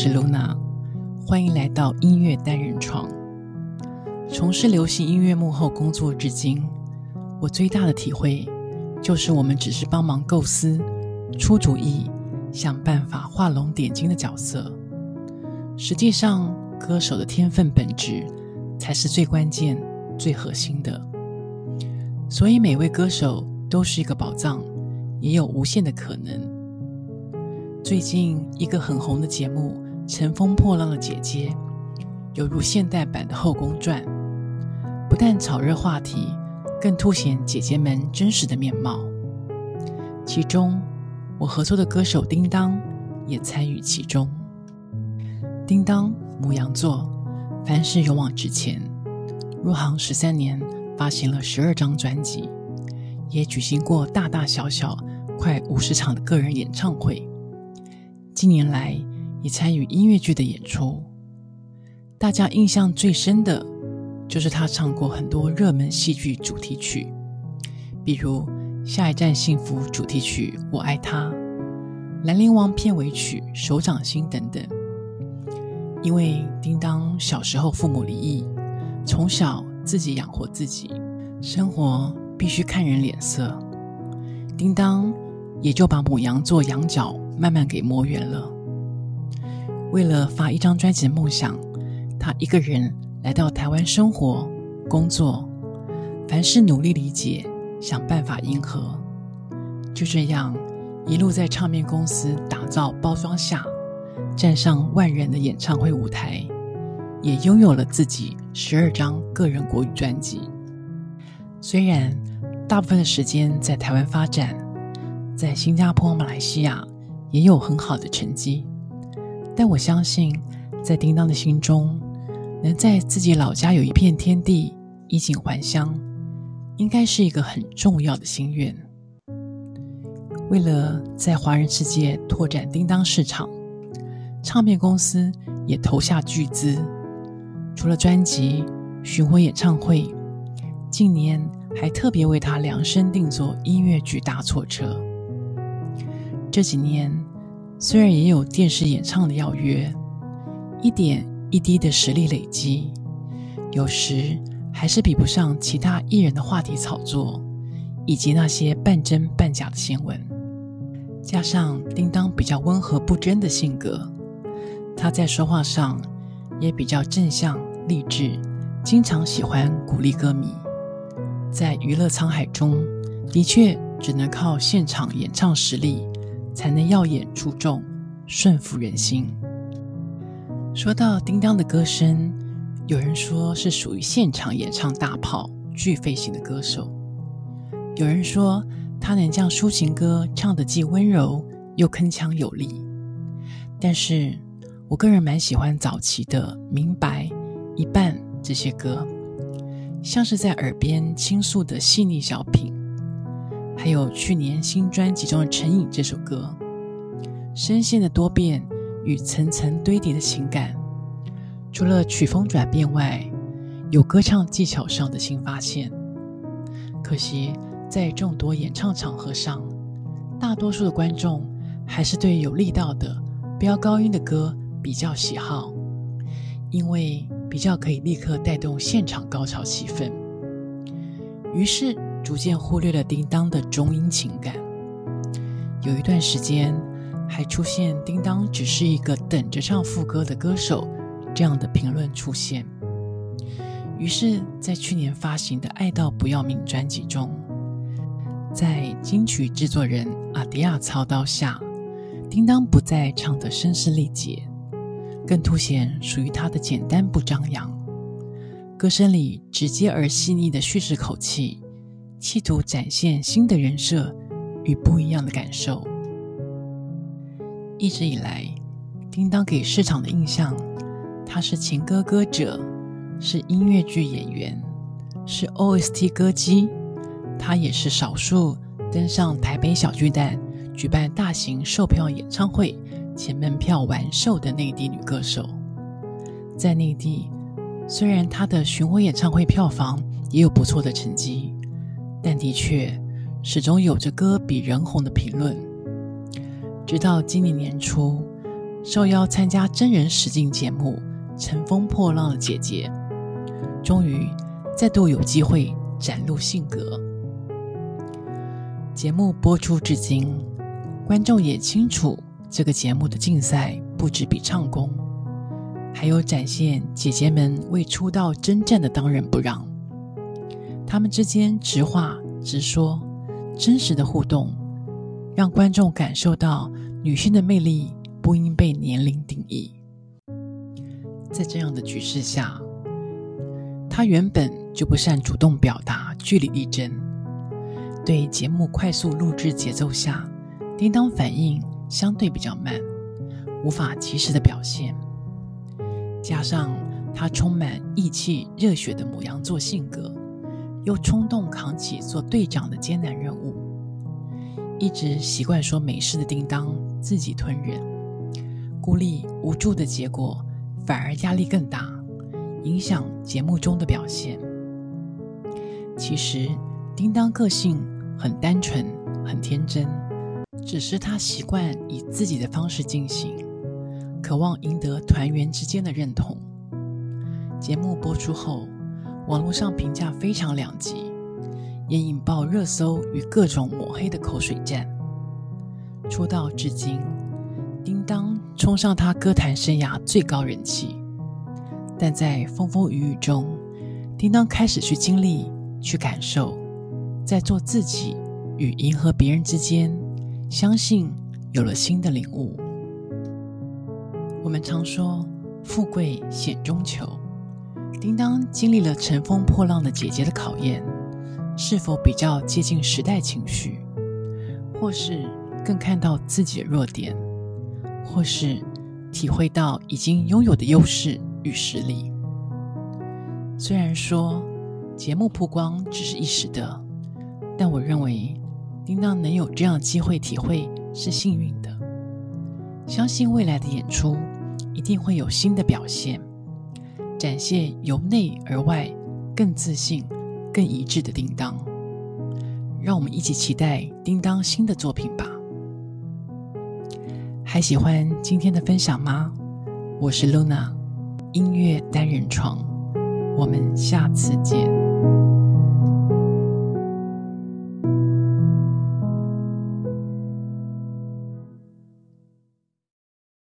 是 Luna，欢迎来到音乐单人床。从事流行音乐幕后工作至今，我最大的体会就是，我们只是帮忙构思、出主意、想办法画龙点睛的角色。实际上，歌手的天分本质才是最关键、最核心的。所以，每位歌手都是一个宝藏，也有无限的可能。最近一个很红的节目《乘风破浪的姐姐》，犹如现代版的《后宫传》，不但炒热话题，更凸显姐姐们真实的面貌。其中，我合作的歌手叮当也参与其中。叮当，母羊座，凡事勇往直前，入行十三年，发行了十二张专辑，也举行过大大小小快五十场的个人演唱会。近年来也参与音乐剧的演出，大家印象最深的就是他唱过很多热门戏剧主题曲，比如《下一站幸福》主题曲《我爱他》，《兰陵王》片尾曲《手掌心》等等。因为叮当小时候父母离异，从小自己养活自己，生活必须看人脸色，叮当也就把母羊做羊角。慢慢给磨圆了。为了发一张专辑的梦想，他一个人来到台湾生活、工作，凡事努力理解，想办法迎合。就这样，一路在唱片公司打造包装下，站上万人的演唱会舞台，也拥有了自己十二张个人国语专辑。虽然大部分的时间在台湾发展，在新加坡、马来西亚。也有很好的成绩，但我相信，在叮当的心中，能在自己老家有一片天地，衣锦还乡，应该是一个很重要的心愿。为了在华人世界拓展叮当市场，唱片公司也投下巨资，除了专辑、巡回演唱会，近年还特别为他量身定做音乐剧大错车。这几年，虽然也有电视演唱的邀约，一点一滴的实力累积，有时还是比不上其他艺人的话题炒作，以及那些半真半假的新闻。加上叮当比较温和不争的性格，他在说话上也比较正向励志，经常喜欢鼓励歌迷。在娱乐沧海中，的确只能靠现场演唱实力。才能耀眼出众，顺服人心。说到叮当的歌声，有人说是属于现场演唱大炮、巨肺型的歌手；有人说他能将抒情歌唱得既温柔又铿锵有力。但是我个人蛮喜欢早期的《明白》《一半》这些歌，像是在耳边倾诉的细腻小品。还有去年新专辑中的《成瘾》这首歌，声线的多变与层层堆叠的情感，除了曲风转变外，有歌唱技巧上的新发现。可惜在众多演唱场合上，大多数的观众还是对有力道的飙高音的歌比较喜好，因为比较可以立刻带动现场高潮气氛。于是。逐渐忽略了叮当的中音情感，有一段时间还出现叮当只是一个等着唱副歌的歌手这样的评论出现。于是，在去年发行的《爱到不要命》专辑中，在金曲制作人阿迪亚操刀下，叮当不再唱得声嘶力竭，更凸显属于他的简单不张扬，歌声里直接而细腻的叙事口气。企图展现新的人设与不一样的感受。一直以来，叮当给市场的印象，他是情歌歌者，是音乐剧演员，是 OST 歌姬。他也是少数登上台北小巨蛋举办大型售票演唱会且门票完售的内地女歌手。在内地，虽然她的巡回演唱会票房也有不错的成绩。但的确，始终有着歌比人红的评论。直到今年年初，受邀参加真人实境节目《乘风破浪的姐姐》，终于再度有机会展露性格。节目播出至今，观众也清楚这个节目的竞赛不止比唱功，还有展现姐姐们为出道征战的当仁不让。他们之间直话直说、真实的互动，让观众感受到女性的魅力不应被年龄定义。在这样的局势下，她原本就不善主动表达、据理力争。对节目快速录制节奏下，叮当反应相对比较慢，无法及时的表现。加上他充满义气、热血的母羊座性格，又冲动扛起做队长的艰难任务，一直习惯说没事的叮当自己吞忍，孤立无助的结果反而压力更大，影响节目中的表现。其实，叮当个性。很单纯，很天真，只是他习惯以自己的方式进行，渴望赢得团员之间的认同。节目播出后，网络上评价非常两极，也引爆热搜与各种抹黑的口水战。出道至今，叮当冲上他歌坛生涯最高人气，但在风风雨雨中，叮当开始去经历，去感受。在做自己与迎合别人之间，相信有了新的领悟。我们常说富贵险中求，叮当经历了乘风破浪的姐姐的考验，是否比较接近时代情绪，或是更看到自己的弱点，或是体会到已经拥有的优势与实力？虽然说节目曝光只是一时的。但我认为，叮当能有这样的机会体会是幸运的。相信未来的演出一定会有新的表现，展现由内而外更自信、更一致的叮当。让我们一起期待叮当新的作品吧。还喜欢今天的分享吗？我是 Luna，音乐单人床，我们下次见。